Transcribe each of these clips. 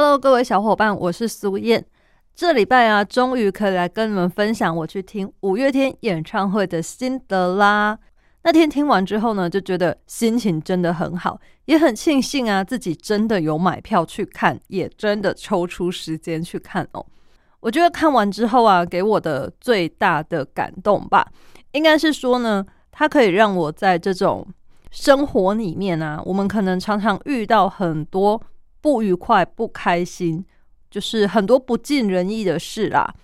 Hello，各位小伙伴，我是苏燕。这礼拜啊，终于可以来跟你们分享我去听五月天演唱会的心得啦。那天听完之后呢，就觉得心情真的很好，也很庆幸啊，自己真的有买票去看，也真的抽出时间去看哦。我觉得看完之后啊，给我的最大的感动吧，应该是说呢，它可以让我在这种生活里面啊，我们可能常常遇到很多。不愉快、不开心，就是很多不尽人意的事啦。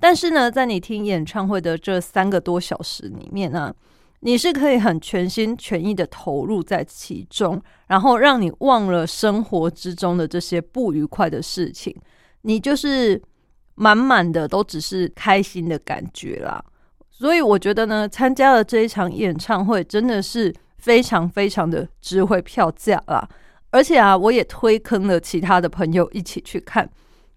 但是呢，在你听演唱会的这三个多小时里面呢，你是可以很全心全意的投入在其中，然后让你忘了生活之中的这些不愉快的事情，你就是满满的都只是开心的感觉啦。所以我觉得呢，参加了这一场演唱会，真的是非常非常的值回票价啦。而且啊，我也推坑了其他的朋友一起去看。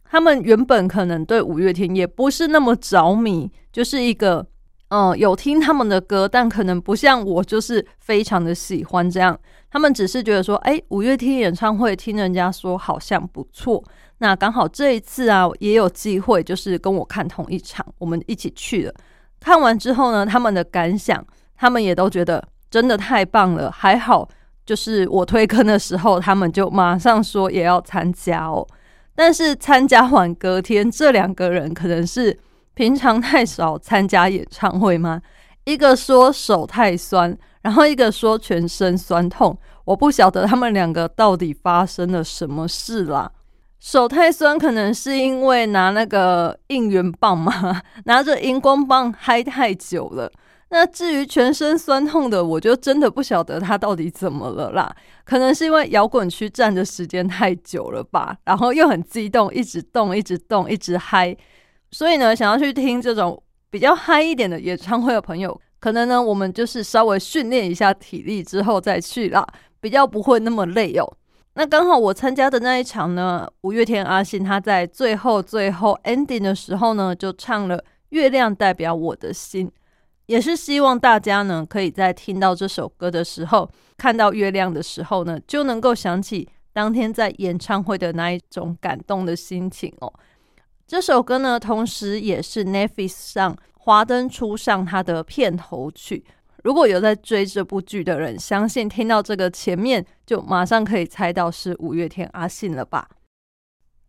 他们原本可能对五月天也不是那么着迷，就是一个嗯有听他们的歌，但可能不像我，就是非常的喜欢这样。他们只是觉得说，哎，五月天演唱会听人家说好像不错，那刚好这一次啊也有机会，就是跟我看同一场，我们一起去了。看完之后呢，他们的感想，他们也都觉得真的太棒了，还好。就是我推坑的时候，他们就马上说也要参加哦。但是参加完隔天，这两个人可能是平常太少参加演唱会吗？一个说手太酸，然后一个说全身酸痛。我不晓得他们两个到底发生了什么事啦。手太酸，可能是因为拿那个应援棒嘛，拿着荧光棒嗨太久了。那至于全身酸痛的，我就真的不晓得他到底怎么了啦。可能是因为摇滚区站的时间太久了吧，然后又很激动，一直动，一直动，一直嗨。所以呢，想要去听这种比较嗨一点的演唱会的朋友，可能呢，我们就是稍微训练一下体力之后再去啦，比较不会那么累哦。那刚好我参加的那一场呢，五月天阿信他在最后最后 ending 的时候呢，就唱了《月亮代表我的心》。也是希望大家呢，可以在听到这首歌的时候，看到月亮的时候呢，就能够想起当天在演唱会的那一种感动的心情哦。这首歌呢，同时也是 Netflix 上《华灯初上》它的片头曲。如果有在追这部剧的人，相信听到这个前面，就马上可以猜到是五月天阿信了吧？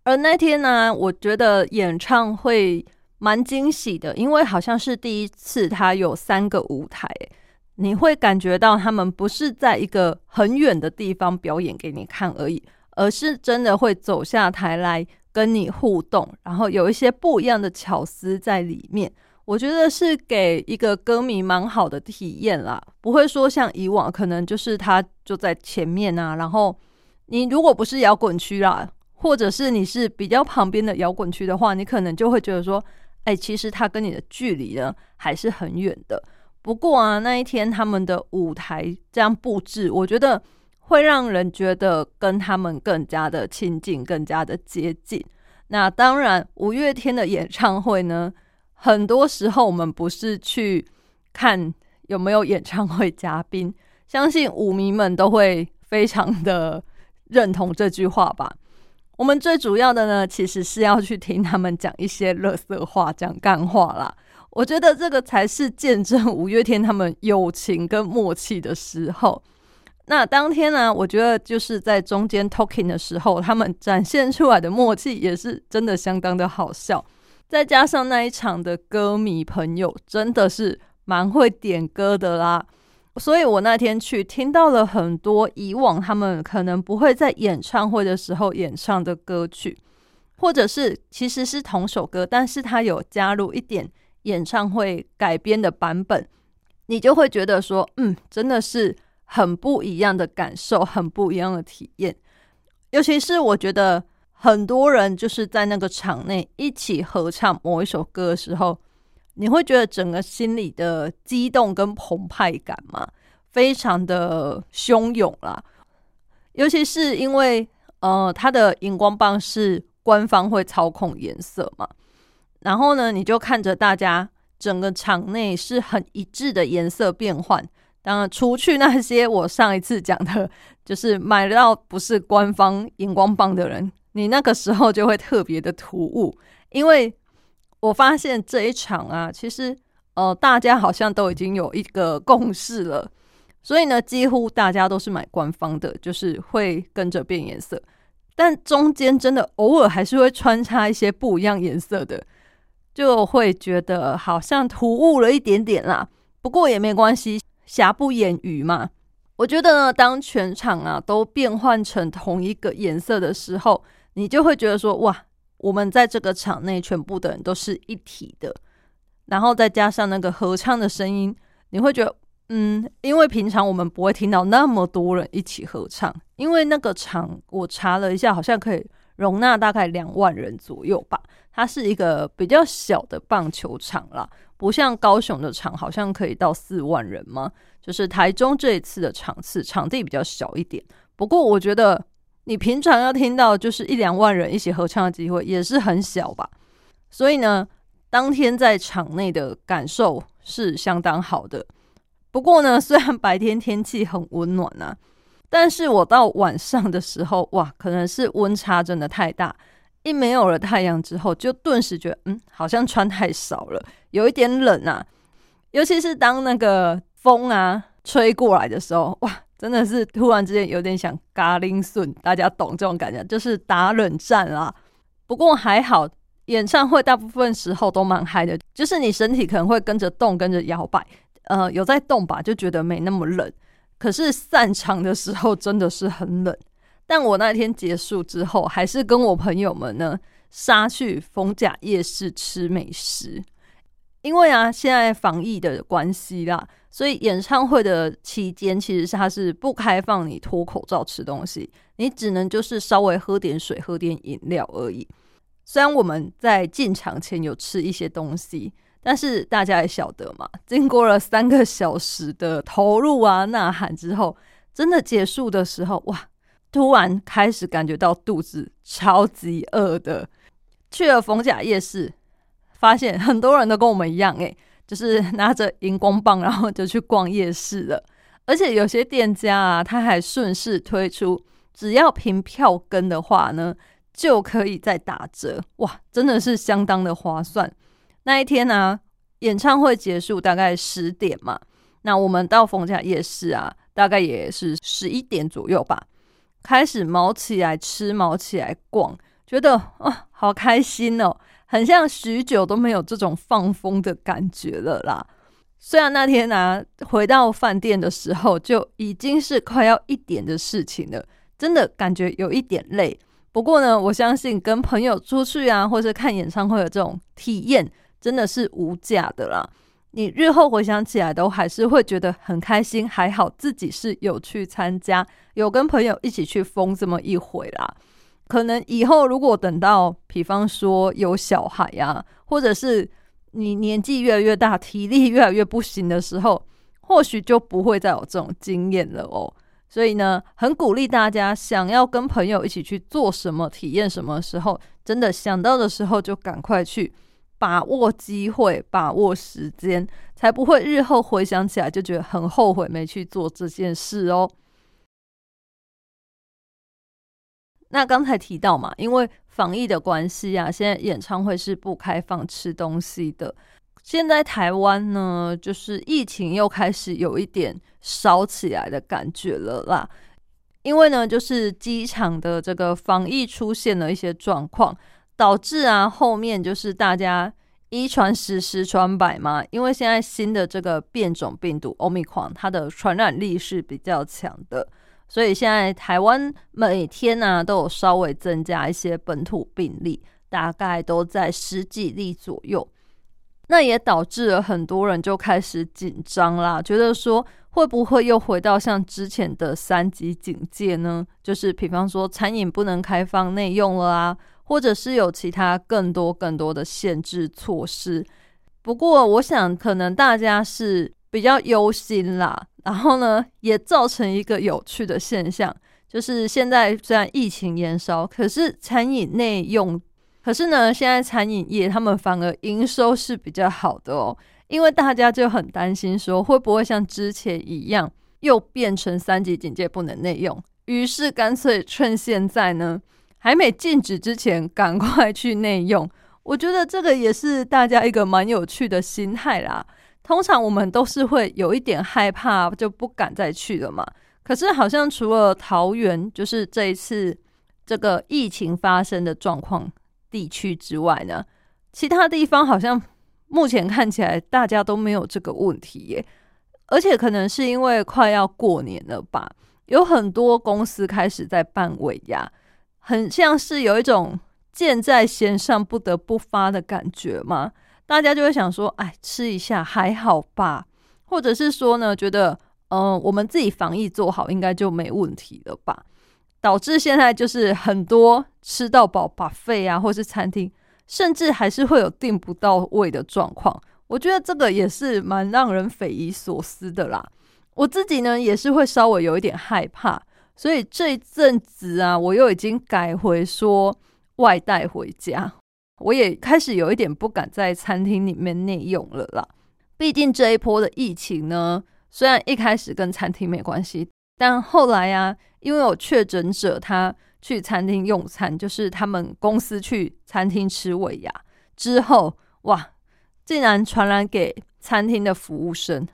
而那天呢，我觉得演唱会。蛮惊喜的，因为好像是第一次他有三个舞台，你会感觉到他们不是在一个很远的地方表演给你看而已，而是真的会走下台来跟你互动，然后有一些不一样的巧思在里面。我觉得是给一个歌迷蛮好的体验啦，不会说像以往可能就是他就在前面啊，然后你如果不是摇滚区啦，或者是你是比较旁边的摇滚区的话，你可能就会觉得说。哎，其实他跟你的距离呢还是很远的。不过啊，那一天他们的舞台这样布置，我觉得会让人觉得跟他们更加的亲近，更加的接近。那当然，五月天的演唱会呢，很多时候我们不是去看有没有演唱会嘉宾，相信舞迷们都会非常的认同这句话吧。我们最主要的呢，其实是要去听他们讲一些乐色话、讲干话啦。我觉得这个才是见证五月天他们友情跟默契的时候。那当天呢，我觉得就是在中间 talking 的时候，他们展现出来的默契也是真的相当的好笑。再加上那一场的歌迷朋友，真的是蛮会点歌的啦。所以我那天去听到了很多以往他们可能不会在演唱会的时候演唱的歌曲，或者是其实是同首歌，但是他有加入一点演唱会改编的版本，你就会觉得说，嗯，真的是很不一样的感受，很不一样的体验。尤其是我觉得很多人就是在那个场内一起合唱某一首歌的时候，你会觉得整个心里的激动跟澎湃感嘛，非常的汹涌啦。尤其是因为呃，它的荧光棒是官方会操控颜色嘛，然后呢，你就看着大家整个场内是很一致的颜色变换。当然，除去那些我上一次讲的，就是买到不是官方荧光棒的人，你那个时候就会特别的突兀，因为我发现这一场啊，其实呃，大家好像都已经有一个共识了，所以呢，几乎大家都是买官方的，就是会跟着变颜色，但中间真的偶尔还是会穿插一些不一样颜色的，就会觉得好像突兀了一点点啦。不过也没关系。瑕不掩瑜嘛，我觉得呢，当全场啊都变换成同一个颜色的时候，你就会觉得说，哇，我们在这个场内全部的人都是一体的。然后再加上那个合唱的声音，你会觉得，嗯，因为平常我们不会听到那么多人一起合唱，因为那个场我查了一下，好像可以容纳大概两万人左右吧。它是一个比较小的棒球场啦。不像高雄的场好像可以到四万人吗？就是台中这一次的场次场地比较小一点。不过我觉得你平常要听到就是一两万人一起合唱的机会也是很小吧。所以呢，当天在场内的感受是相当好的。不过呢，虽然白天天气很温暖啊，但是我到晚上的时候，哇，可能是温差真的太大。一没有了太阳之后，就顿时觉得，嗯，好像穿太少了，有一点冷啊。尤其是当那个风啊吹过来的时候，哇，真的是突然之间有点想嘎铃顺，大家懂这种感觉，就是打冷战啊。不过还好，演唱会大部分时候都蛮嗨的，就是你身体可能会跟着动，跟着摇摆，呃，有在动吧，就觉得没那么冷。可是散场的时候真的是很冷。但我那天结束之后，还是跟我朋友们呢杀去逢甲夜市吃美食，因为啊，现在防疫的关系啦，所以演唱会的期间其实是它是不开放你脱口罩吃东西，你只能就是稍微喝点水、喝点饮料而已。虽然我们在进场前有吃一些东西，但是大家也晓得嘛，经过了三个小时的投入啊、呐喊之后，真的结束的时候，哇！突然开始感觉到肚子超级饿的，去了逢甲夜市，发现很多人都跟我们一样，诶，就是 拿着荧光棒，然后就去逛夜市了。而且有些店家啊，他还顺势推出，只要凭票根的话呢，就可以再打折。哇，真的是相当的划算。那一天呢，演唱会结束大概十点嘛，那我们到逢甲夜市啊，大概也是十一点左右吧。开始毛起来吃，毛起来逛，觉得啊，好开心哦，很像许久都没有这种放风的感觉了啦。虽然那天呢，回到饭店的时候就已经是快要一点的事情了，真的感觉有一点累。不过呢，我相信跟朋友出去啊，或是看演唱会的这种体验，真的是无价的啦。你日后回想起来，都还是会觉得很开心。还好自己是有去参加，有跟朋友一起去疯这么一回啦。可能以后如果等到，比方说有小孩呀，或者是你年纪越来越大，体力越来越不行的时候，或许就不会再有这种经验了哦。所以呢，很鼓励大家想要跟朋友一起去做什么、体验什么时候，真的想到的时候就赶快去。把握机会，把握时间，才不会日后回想起来就觉得很后悔没去做这件事哦。那刚才提到嘛，因为防疫的关系啊，现在演唱会是不开放吃东西的。现在台湾呢，就是疫情又开始有一点烧起来的感觉了啦。因为呢，就是机场的这个防疫出现了一些状况。导致啊，后面就是大家一传十，十传百嘛。因为现在新的这个变种病毒欧米狂，它的传染力是比较强的，所以现在台湾每天呢都有稍微增加一些本土病例，大概都在十几例左右。那也导致了很多人就开始紧张啦，觉得说会不会又回到像之前的三级警戒呢？就是比方说餐饮不能开放内用了啊，或者是有其他更多更多的限制措施。不过，我想可能大家是比较忧心啦，然后呢，也造成一个有趣的现象，就是现在虽然疫情延烧，可是餐饮内用，可是呢，现在餐饮业他们反而营收是比较好的哦。因为大家就很担心，说会不会像之前一样又变成三级警戒不能内用，于是干脆趁现在呢还没禁止之前赶快去内用。我觉得这个也是大家一个蛮有趣的心态啦。通常我们都是会有一点害怕，就不敢再去了嘛。可是好像除了桃园，就是这一次这个疫情发生的状况地区之外呢，其他地方好像。目前看起来大家都没有这个问题耶，而且可能是因为快要过年了吧，有很多公司开始在办尾牙，很像是有一种箭在弦上不得不发的感觉嘛。大家就会想说，哎，吃一下还好吧，或者是说呢，觉得嗯，我们自己防疫做好应该就没问题了吧，导致现在就是很多吃到饱把费啊，或是餐厅。甚至还是会有订不到位的状况，我觉得这个也是蛮让人匪夷所思的啦。我自己呢也是会稍微有一点害怕，所以这一阵子啊，我又已经改回说外带回家，我也开始有一点不敢在餐厅里面内用了啦。毕竟这一波的疫情呢，虽然一开始跟餐厅没关系，但后来啊，因为有确诊者他。去餐厅用餐，就是他们公司去餐厅吃尾牙之后，哇，竟然传染给餐厅的服务生。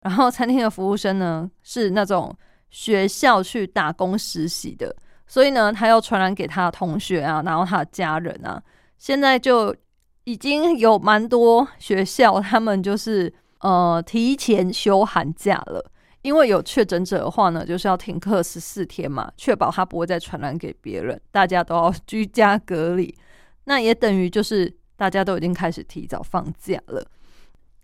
然后餐厅的服务生呢，是那种学校去打工实习的，所以呢，他要传染给他的同学啊，然后他的家人啊。现在就已经有蛮多学校，他们就是呃提前休寒假了。因为有确诊者的话呢，就是要停课十四天嘛，确保他不会再传染给别人，大家都要居家隔离。那也等于就是大家都已经开始提早放假了。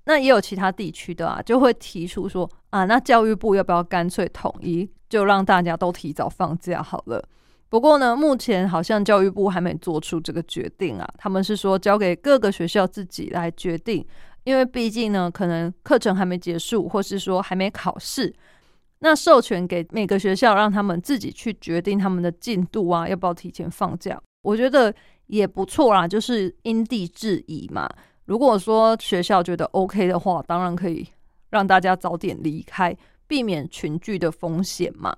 那也有其他地区的啊，就会提出说啊，那教育部要不要干脆统一，就让大家都提早放假好了？不过呢，目前好像教育部还没做出这个决定啊，他们是说交给各个学校自己来决定。因为毕竟呢，可能课程还没结束，或是说还没考试，那授权给每个学校，让他们自己去决定他们的进度啊，要不要提前放假？我觉得也不错啦，就是因地制宜嘛。如果说学校觉得 OK 的话，当然可以让大家早点离开，避免群聚的风险嘛。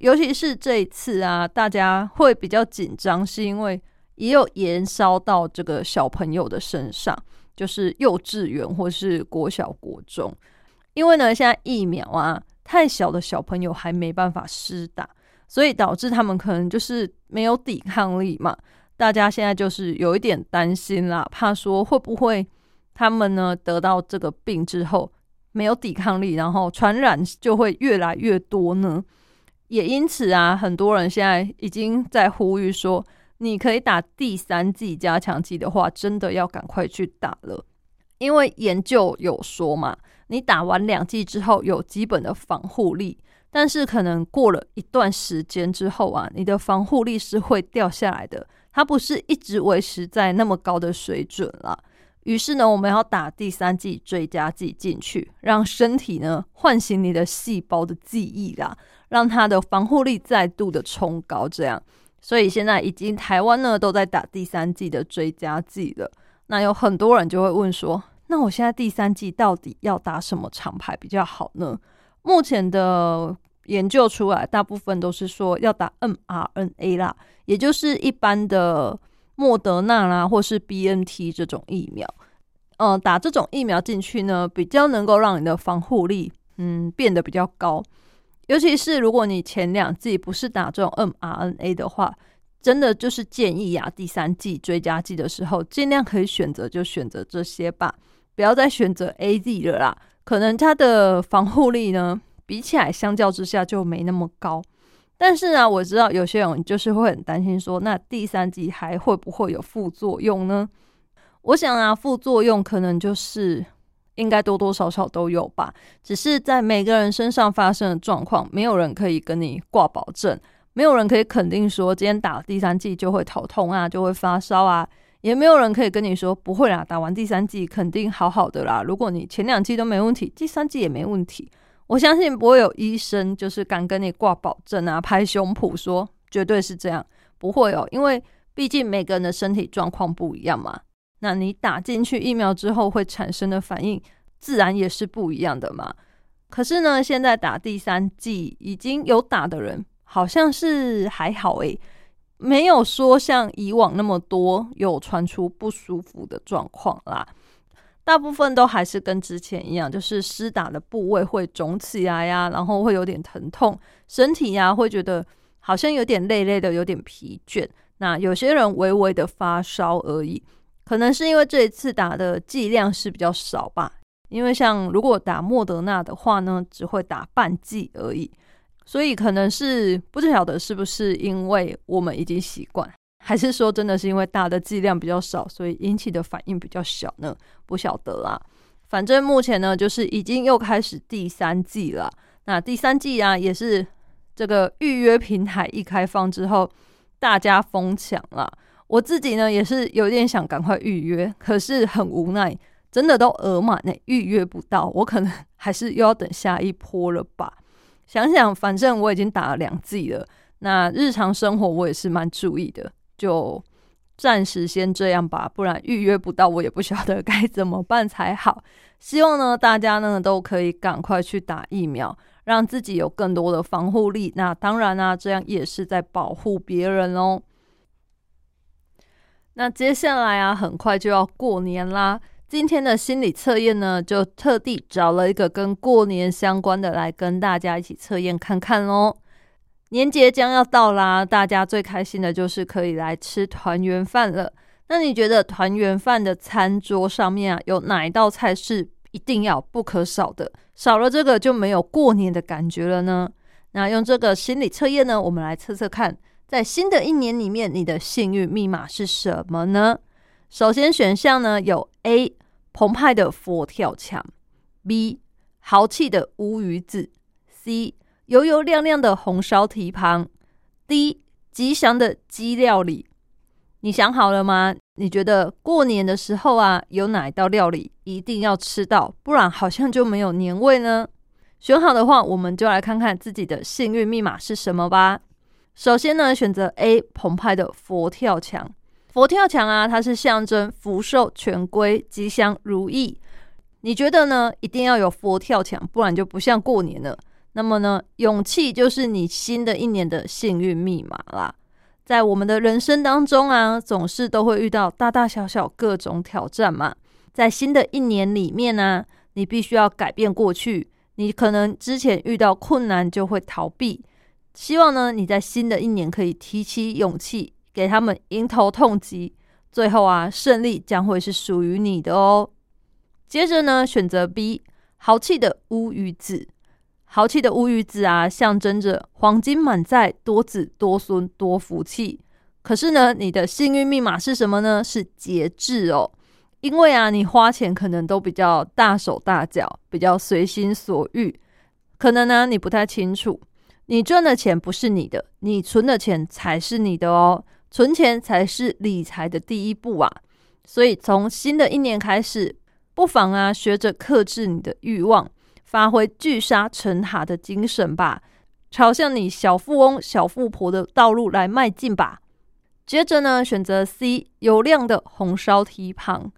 尤其是这一次啊，大家会比较紧张，是因为也有延烧到这个小朋友的身上。就是幼稚园或是国小、国中，因为呢，现在疫苗啊，太小的小朋友还没办法施打，所以导致他们可能就是没有抵抗力嘛。大家现在就是有一点担心啦，怕说会不会他们呢得到这个病之后没有抵抗力，然后传染就会越来越多呢？也因此啊，很多人现在已经在呼吁说。你可以打第三剂加强剂的话，真的要赶快去打了，因为研究有说嘛，你打完两剂之后有基本的防护力，但是可能过了一段时间之后啊，你的防护力是会掉下来的，它不是一直维持在那么高的水准了。于是呢，我们要打第三剂追加剂进去，让身体呢唤醒你的细胞的记忆啦，让它的防护力再度的冲高，这样。所以现在已经台湾呢都在打第三季的追加剂了。那有很多人就会问说，那我现在第三季到底要打什么厂牌比较好呢？目前的研究出来，大部分都是说要打 mRNA 啦，也就是一般的莫德纳啦，或是 BNT 这种疫苗。嗯，打这种疫苗进去呢，比较能够让你的防护力嗯变得比较高。尤其是如果你前两季不是打这种 mRNA 的话，真的就是建议啊，第三季追加剂的时候，尽量可以选择就选择这些吧，不要再选择 AZ 了啦。可能它的防护力呢，比起来相较之下就没那么高。但是啊，我知道有些人就是会很担心说，那第三季还会不会有副作用呢？我想啊，副作用可能就是。应该多多少少都有吧。只是在每个人身上发生的状况，没有人可以跟你挂保证，没有人可以肯定说今天打第三剂就会头痛啊，就会发烧啊，也没有人可以跟你说不会啦，打完第三剂肯定好好的啦。如果你前两剂都没问题，第三剂也没问题，我相信不会有医生就是敢跟你挂保证啊，拍胸脯说绝对是这样，不会哦，因为毕竟每个人的身体状况不一样嘛。那你打进去疫苗之后会产生的反应，自然也是不一样的嘛。可是呢，现在打第三剂已经有打的人，好像是还好诶，没有说像以往那么多有传出不舒服的状况啦。大部分都还是跟之前一样，就是施打的部位会肿起来呀，然后会有点疼痛，身体呀会觉得好像有点累累的，有点疲倦。那有些人微微的发烧而已。可能是因为这一次打的剂量是比较少吧，因为像如果打莫德纳的话呢，只会打半剂而已，所以可能是不晓得是不是因为我们已经习惯，还是说真的是因为打的剂量比较少，所以引起的反应比较小呢？不晓得啦。反正目前呢，就是已经又开始第三季了。那第三季啊，也是这个预约平台一开放之后，大家疯抢了。我自己呢也是有点想赶快预约，可是很无奈，真的都额满呢，预约不到。我可能还是又要等下一波了吧。想想，反正我已经打了两剂了，那日常生活我也是蛮注意的，就暂时先这样吧。不然预约不到，我也不晓得该怎么办才好。希望呢，大家呢都可以赶快去打疫苗，让自己有更多的防护力。那当然啊，这样也是在保护别人哦。那接下来啊，很快就要过年啦。今天的心理测验呢，就特地找了一个跟过年相关的来跟大家一起测验看看喽。年节将要到啦，大家最开心的就是可以来吃团圆饭了。那你觉得团圆饭的餐桌上面啊，有哪一道菜是一定要不可少的？少了这个就没有过年的感觉了呢？那用这个心理测验呢，我们来测测看。在新的一年里面，你的幸运密码是什么呢？首先选项呢有 A 澎湃的佛跳墙，B 豪气的乌鱼子，C 油油亮亮的红烧蹄膀，D 吉祥的鸡料理。你想好了吗？你觉得过年的时候啊，有哪一道料理一定要吃到，不然好像就没有年味呢？选好的话，我们就来看看自己的幸运密码是什么吧。首先呢，选择 A 澎湃的佛跳墙。佛跳墙啊，它是象征福寿全归、吉祥如意。你觉得呢？一定要有佛跳墙，不然就不像过年了。那么呢，勇气就是你新的一年的幸运密码啦。在我们的人生当中啊，总是都会遇到大大小小各种挑战嘛。在新的一年里面呢，你必须要改变过去。你可能之前遇到困难就会逃避。希望呢，你在新的一年可以提起勇气，给他们迎头痛击。最后啊，胜利将会是属于你的哦。接着呢，选择 B，豪气的乌鱼子。豪气的乌鱼子啊，象征着黄金满载、多子多孙、多福气。可是呢，你的幸运密码是什么呢？是节制哦。因为啊，你花钱可能都比较大手大脚，比较随心所欲。可能呢，你不太清楚。你赚的钱不是你的，你存的钱才是你的哦。存钱才是理财的第一步啊！所以从新的一年开始，不妨啊学着克制你的欲望，发挥聚沙成塔的精神吧，朝向你小富翁、小富婆的道路来迈进吧。接着呢，选择 C 油亮的红烧蹄膀。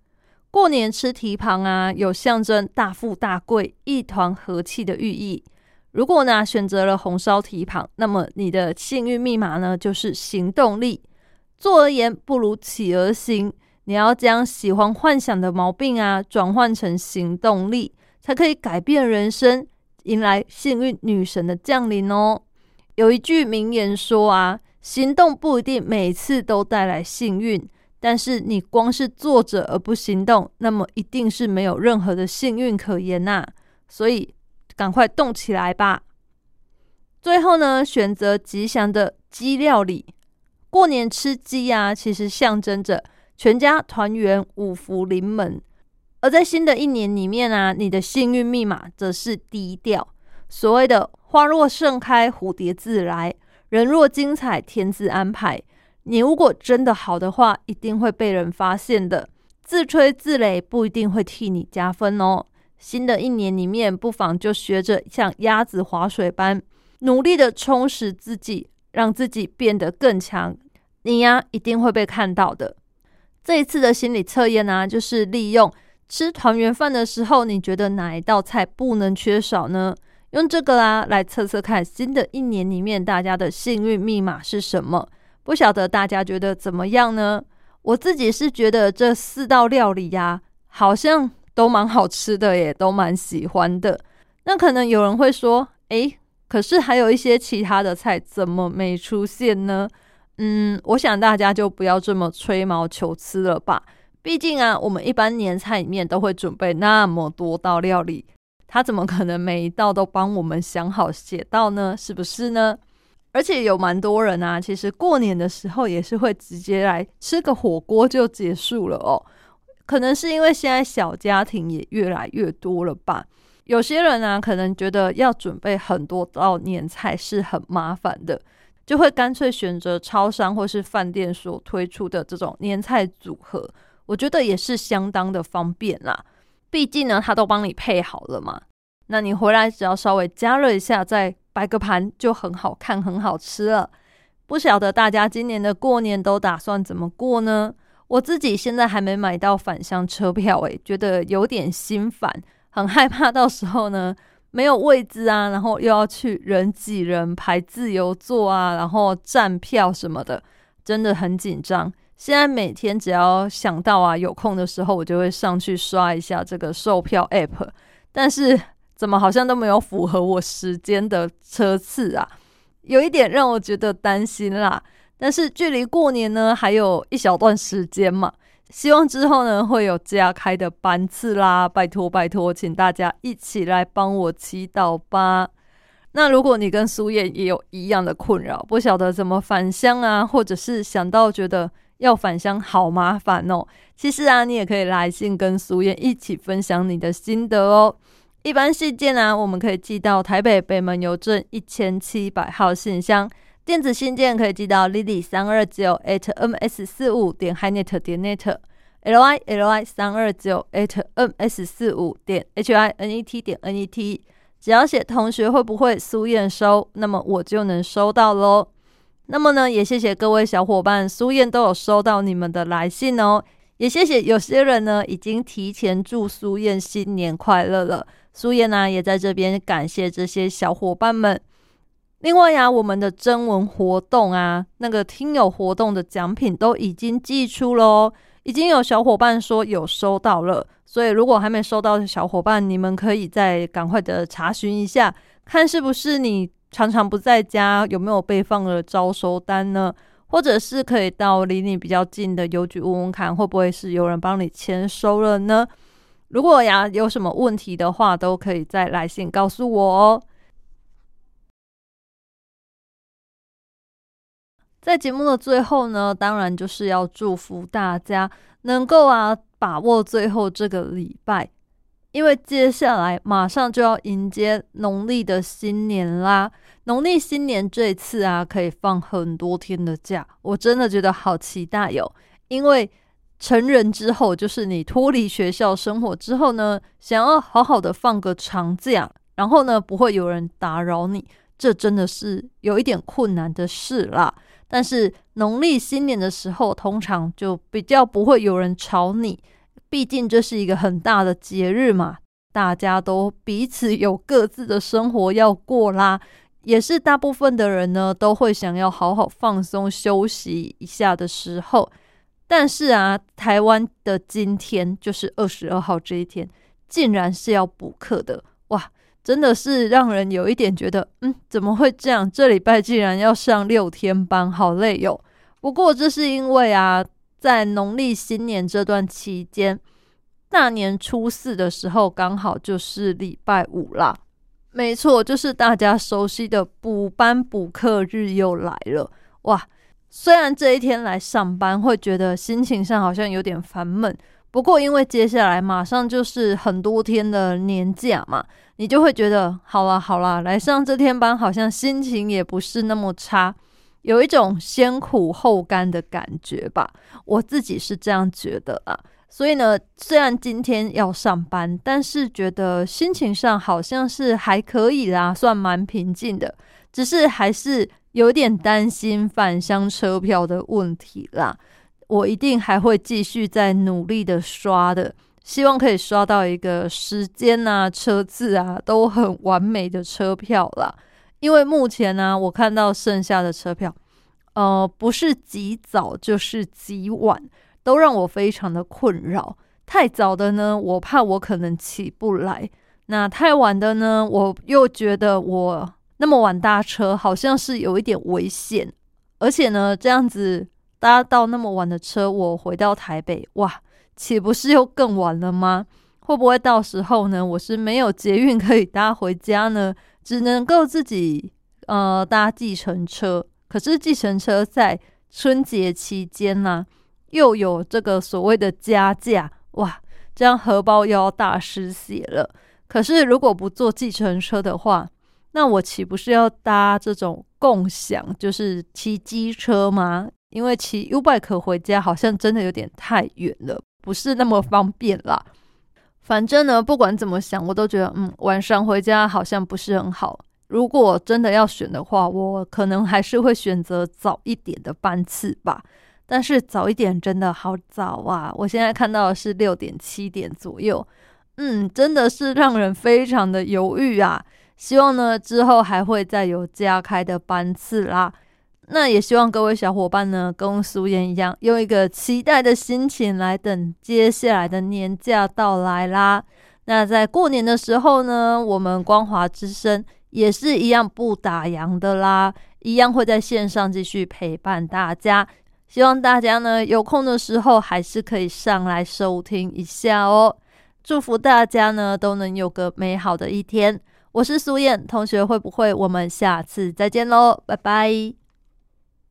过年吃蹄膀啊，有象征大富大贵、一团和气的寓意。如果呢选择了红烧蹄膀，那么你的幸运密码呢就是行动力。坐而言不如起而行，你要将喜欢幻想的毛病啊转换成行动力，才可以改变人生，迎来幸运女神的降临哦。有一句名言说啊，行动不一定每次都带来幸运，但是你光是坐着而不行动，那么一定是没有任何的幸运可言呐。所以。赶快动起来吧！最后呢，选择吉祥的鸡料理。过年吃鸡啊，其实象征着全家团圆、五福临门。而在新的一年里面啊，你的幸运密码则是低调。所谓的“花若盛开，蝴蝶自来；人若精彩，天自安排。”你如果真的好的话，一定会被人发现的。自吹自擂不一定会替你加分哦。新的一年里面，不妨就学着像鸭子划水般，努力的充实自己，让自己变得更强。你呀，一定会被看到的。这一次的心理测验呢，就是利用吃团圆饭的时候，你觉得哪一道菜不能缺少呢？用这个啦来测测看，新的一年里面大家的幸运密码是什么？不晓得大家觉得怎么样呢？我自己是觉得这四道料理呀，好像都蛮好吃的，也都蛮喜欢的。那可能有人会说，诶，可是还有一些其他的菜怎么没出现呢？嗯，我想大家就不要这么吹毛求疵了吧。毕竟啊，我们一般年菜里面都会准备那么多道料理，他怎么可能每一道都帮我们想好写到呢？是不是呢？而且有蛮多人啊，其实过年的时候也是会直接来吃个火锅就结束了哦。可能是因为现在小家庭也越来越多了吧。有些人呢，可能觉得要准备很多道年菜是很麻烦的，就会干脆选择超商或是饭店所推出的这种年菜组合。我觉得也是相当的方便啦。毕竟呢，他都帮你配好了嘛。那你回来只要稍微加热一下，再摆个盘，就很好看、很好吃了。不晓得大家今年的过年都打算怎么过呢？我自己现在还没买到返乡车票，诶，觉得有点心烦，很害怕到时候呢没有位置啊，然后又要去人挤人排自由座啊，然后站票什么的，真的很紧张。现在每天只要想到啊有空的时候，我就会上去刷一下这个售票 app，但是。怎么好像都没有符合我时间的车次啊？有一点让我觉得担心啦。但是距离过年呢还有一小段时间嘛，希望之后呢会有加开的班次啦。拜托拜托，请大家一起来帮我祈祷吧。那如果你跟苏燕也有一样的困扰，不晓得怎么返乡啊，或者是想到觉得要返乡好麻烦哦，其实啊，你也可以来信跟苏燕一起分享你的心得哦。一般信件呢，我们可以寄到台北北门邮政一千七百号信箱；电子信件可以寄到 lily 三二九 at ms 四五点 hinet 点 net，l i l i 三二九 at ms 四五点 h i n e t 点 n e t。只要写同学会不会苏燕收，那么我就能收到喽。那么呢，也谢谢各位小伙伴，苏燕都有收到你们的来信哦。也谢谢有些人呢，已经提前祝苏燕新年快乐了。苏燕呢，也在这边感谢这些小伙伴们。另外呀，我们的征文活动啊，那个听友活动的奖品都已经寄出喽，已经有小伙伴说有收到了。所以如果还没收到的小伙伴，你们可以再赶快的查询一下，看是不是你常常不在家，有没有被放了招收单呢？或者是可以到离你比较近的邮局问问看，会不会是有人帮你签收了呢？如果呀有什么问题的话，都可以再来信告诉我哦。在节目的最后呢，当然就是要祝福大家能够啊把握最后这个礼拜，因为接下来马上就要迎接农历的新年啦。农历新年这次啊，可以放很多天的假，我真的觉得好期待哟，因为。成人之后，就是你脱离学校生活之后呢，想要好好的放个长假，然后呢不会有人打扰你，这真的是有一点困难的事啦。但是农历新年的时候，通常就比较不会有人吵你，毕竟这是一个很大的节日嘛，大家都彼此有各自的生活要过啦，也是大部分的人呢都会想要好好放松休息一下的时候。但是啊，台湾的今天就是二十二号这一天，竟然是要补课的！真的是让人有一点觉得，嗯，怎么会这样？这礼拜竟然要上六天班，好累哟。不过这是因为啊，在农历新年这段期间，大年初四的时候刚好就是礼拜五啦。没错，就是大家熟悉的补班补课日又来了哇！虽然这一天来上班会觉得心情上好像有点烦闷，不过因为接下来马上就是很多天的年假嘛，你就会觉得好啦好啦，来上这天班好像心情也不是那么差，有一种先苦后甘的感觉吧。我自己是这样觉得啊。所以呢，虽然今天要上班，但是觉得心情上好像是还可以啦，算蛮平静的。只是还是有点担心返乡车票的问题啦。我一定还会继续在努力的刷的，希望可以刷到一个时间啊、车次啊都很完美的车票啦。因为目前呢，我看到剩下的车票，呃，不是极早就是极晚。都让我非常的困扰。太早的呢，我怕我可能起不来；那太晚的呢，我又觉得我那么晚搭车好像是有一点危险。而且呢，这样子搭到那么晚的车，我回到台北，哇，岂不是又更晚了吗？会不会到时候呢，我是没有捷运可以搭回家呢？只能够自己呃搭计程车。可是计程车在春节期间呢？又有这个所谓的加价哇，这样荷包又要大失血了。可是如果不坐计程车的话，那我岂不是要搭这种共享，就是骑机车吗？因为骑 U bike 回家好像真的有点太远了，不是那么方便啦。反正呢，不管怎么想，我都觉得，嗯，晚上回家好像不是很好。如果真的要选的话，我可能还是会选择早一点的班次吧。但是早一点真的好早啊！我现在看到的是六点七点左右，嗯，真的是让人非常的犹豫啊。希望呢之后还会再有加开的班次啦。那也希望各位小伙伴呢跟苏妍一样，用一个期待的心情来等接下来的年假到来啦。那在过年的时候呢，我们光华之声也是一样不打烊的啦，一样会在线上继续陪伴大家。希望大家呢有空的时候还是可以上来收听一下哦。祝福大家呢都能有个美好的一天。我是苏燕同学，会不会我们下次再见喽？拜拜。